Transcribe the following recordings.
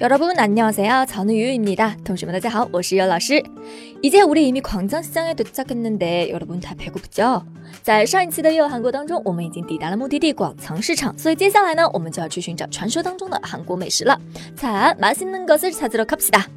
여러분 안녕하세요. 저는 유유입니다. 同学们大家好,我是尤老师. 이제 우리 이미 광장시장에 도착했는데 여러분 다 배고프죠? 在上一期的又韩国当中，我们已经抵达了目的地广藏市场，所以接下来呢，我们就要去寻找传说当中的韩国美食了。 자, 맛있는 것을 찾으러 갑시다.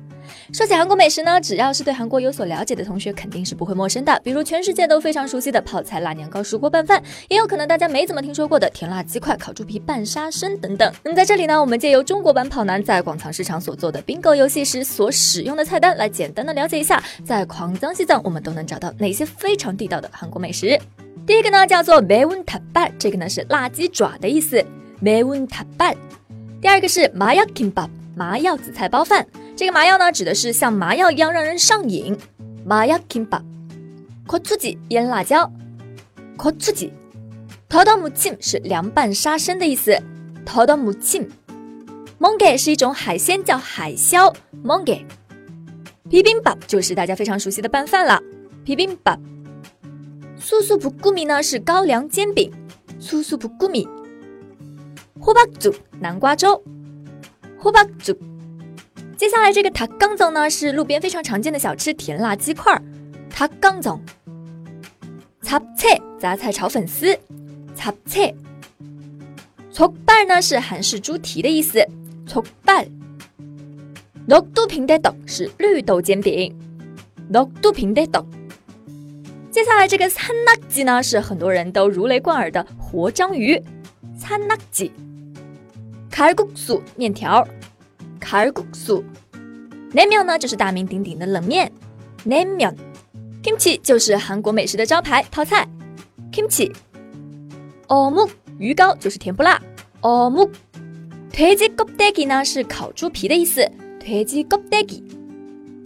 说起韩国美食呢，只要是对韩国有所了解的同学，肯定是不会陌生的。比如全世界都非常熟悉的泡菜辣年糕、石锅拌饭，也有可能大家没怎么听说过的甜辣鸡块、烤猪皮拌沙参等等。那么在这里呢，我们借由中国版跑男在广藏市场所做的 bingo 游戏时所使用的菜单，来简单的了解一下，在광장西藏我们都能找到哪些非常地道的韩国美食。第一个呢叫做매운탑발这个呢是辣鸡爪的意思，매운탑발 第二个是麻药 kimbap，麻药紫菜包饭。这个麻药呢，指的是像麻药一样让人上瘾。麻药 kimba，고추지腌辣椒，고추 지， 터덕무침是凉拌沙参的意思。터덕무 침， 멍게是一种海鲜，叫海椒。멍 게， 비빔밥就是大家非常熟悉的拌饭了。비빔 밥， 수수부꾸미呢是高粱煎饼。수수부꾸미， 호박 죽， 南瓜粥。호박 죽。 接下来这个塔冈总呢是路边非常常见的小吃，甜辣鸡块。塔冈总，杂菜杂菜炒粉丝，杂菜。족발呢是韩式猪蹄的意思，족 발。 녹두빈대떡是绿豆煎饼，녹두빈대 떡。 接下来这个산낙지呢是很多人都如雷贯耳的活章鱼，산낙 지。 칼국수面条。칼국수냉면呢就是大名鼎鼎的冷面，냉면 kimchi 就是韩国美食的招牌泡菜，kimchi。어묵鱼糕就是甜不辣，어묵돼지껍데기呢是烤猪皮的意思，돼지껍데기。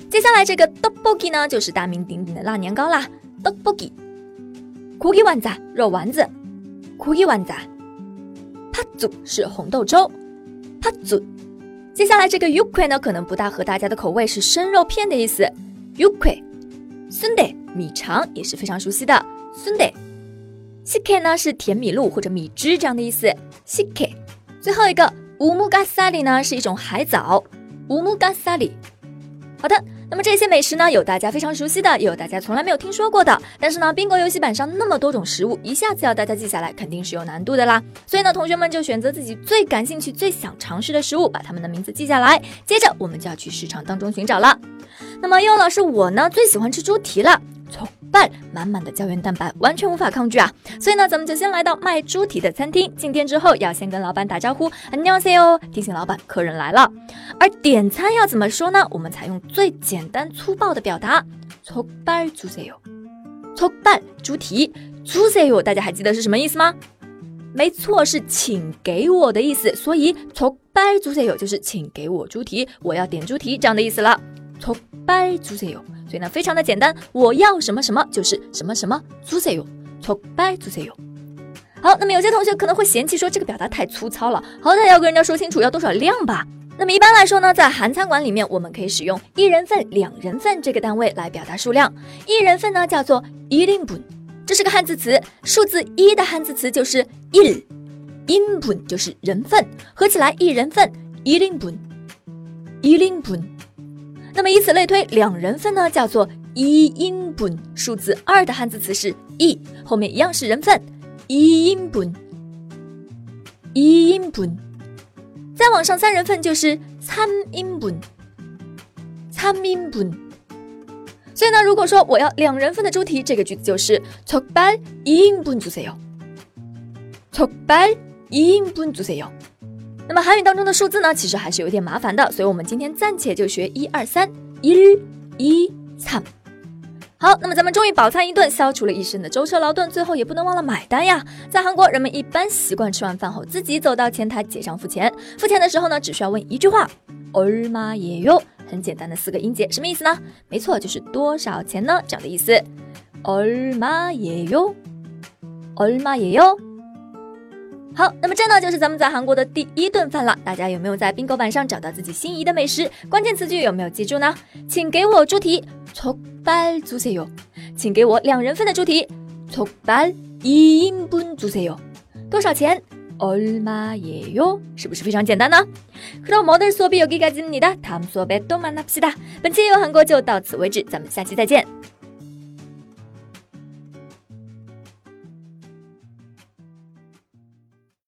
接下来这个떡볶이呢就是大名鼎鼎的辣年糕啦，떡볶이고기완자肉丸子，고기완자 pa zu 是红豆粥，pa zu。接下来这个 yukui 呢，可能不大合大家的口味，是生肉片的意思。yukui。sunday 米肠也是非常熟悉的。sunde。sike 呢是甜米露或者米汁这样的意思。sike。最后一个 umugasali 呢是一种海藻。umugasali。好的。那么这些美食呢，有大家非常熟悉的，也有大家从来没有听说过的。但是呢宾果游戏板上那么多种食物，一下子要大家记下来，肯定是有难度的啦。所以呢，同学们就选择自己最感兴趣、最想尝试的食物，把它们的名字记下来。接着我们就要去市场当中寻找了。那么悠老师，我呢最喜欢吃猪蹄了。从半满满的胶原蛋白，完全无法抗拒啊！所以呢，咱们就先来到卖猪蹄的餐厅。进店之后要先跟老板打招呼，안녕하세 요， 提醒老板客人来了。而点餐要怎么说呢？我们采用最简单粗暴的表达，족발주세 요， 족 발， 猪蹄，주세 요， 大家还记得是什么意思吗？没错，是请给我的意思。所以족발주세 요， 就是请给我猪蹄，我要点猪蹄这样的意思了。 족발주세 요。 所以呢，非常的简单，我要什么什么就是什么什么。주세 요， 족 발， 주세 요。 好，那么有些同学可能会嫌弃说这个表达太粗糙了，好歹要跟人家说清楚要多少量吧。那么一般来说呢，在韩餐馆里面，我们可以使用一人份、两人份这个单位来表达数量。一人份呢叫做一인 분， 这是个汉字词，数字一的汉字词就是일 인 분， 就是人份，合起来一人份一인 분， 一인 분。 那么以此类推，两人份呢叫做一인 분， 数字二的汉字词是一，后面一样是人份，一인 분， 一인 분。 再往上三人份就是삼인 분， 삼인 분。 所以呢，如果说我要两人份的猪蹄，这个句子就是족발이인분주세 요， 족발이인분주세 요。 那么韩语当中的数字呢，其实还是有点麻烦的，所以我们今天暂且就学一二三，一、一、三。好，那么咱们终于饱餐一顿，消除了一身的舟车劳顿，最后也不能忘了买单呀。在韩国，人们一般习惯吃完饭后自己走到前台结账付钱。付钱的时候呢，只需要问一句话，얼마예 요？ 很简单的四个音节，什么意思呢？没错，就是多少钱呢？这样的意思。얼마예 요？ 얼마예 요？ 好，那么这呢就是咱们在韩国的第一顿饭了。大家有没有在 bingo 板上找到自己心仪的美食？关键词句有没有记住呢？请给我猪蹄，족발주세 요。 请给我两人份的猪蹄，족발이인분주세 요。 多少钱？ 얼마예 요？ 是不是非常简单呢？그럼오늘수업이여기까지입니다。 다음수업에또만납시다。 本期有韩国就到此为止，咱们下期再见。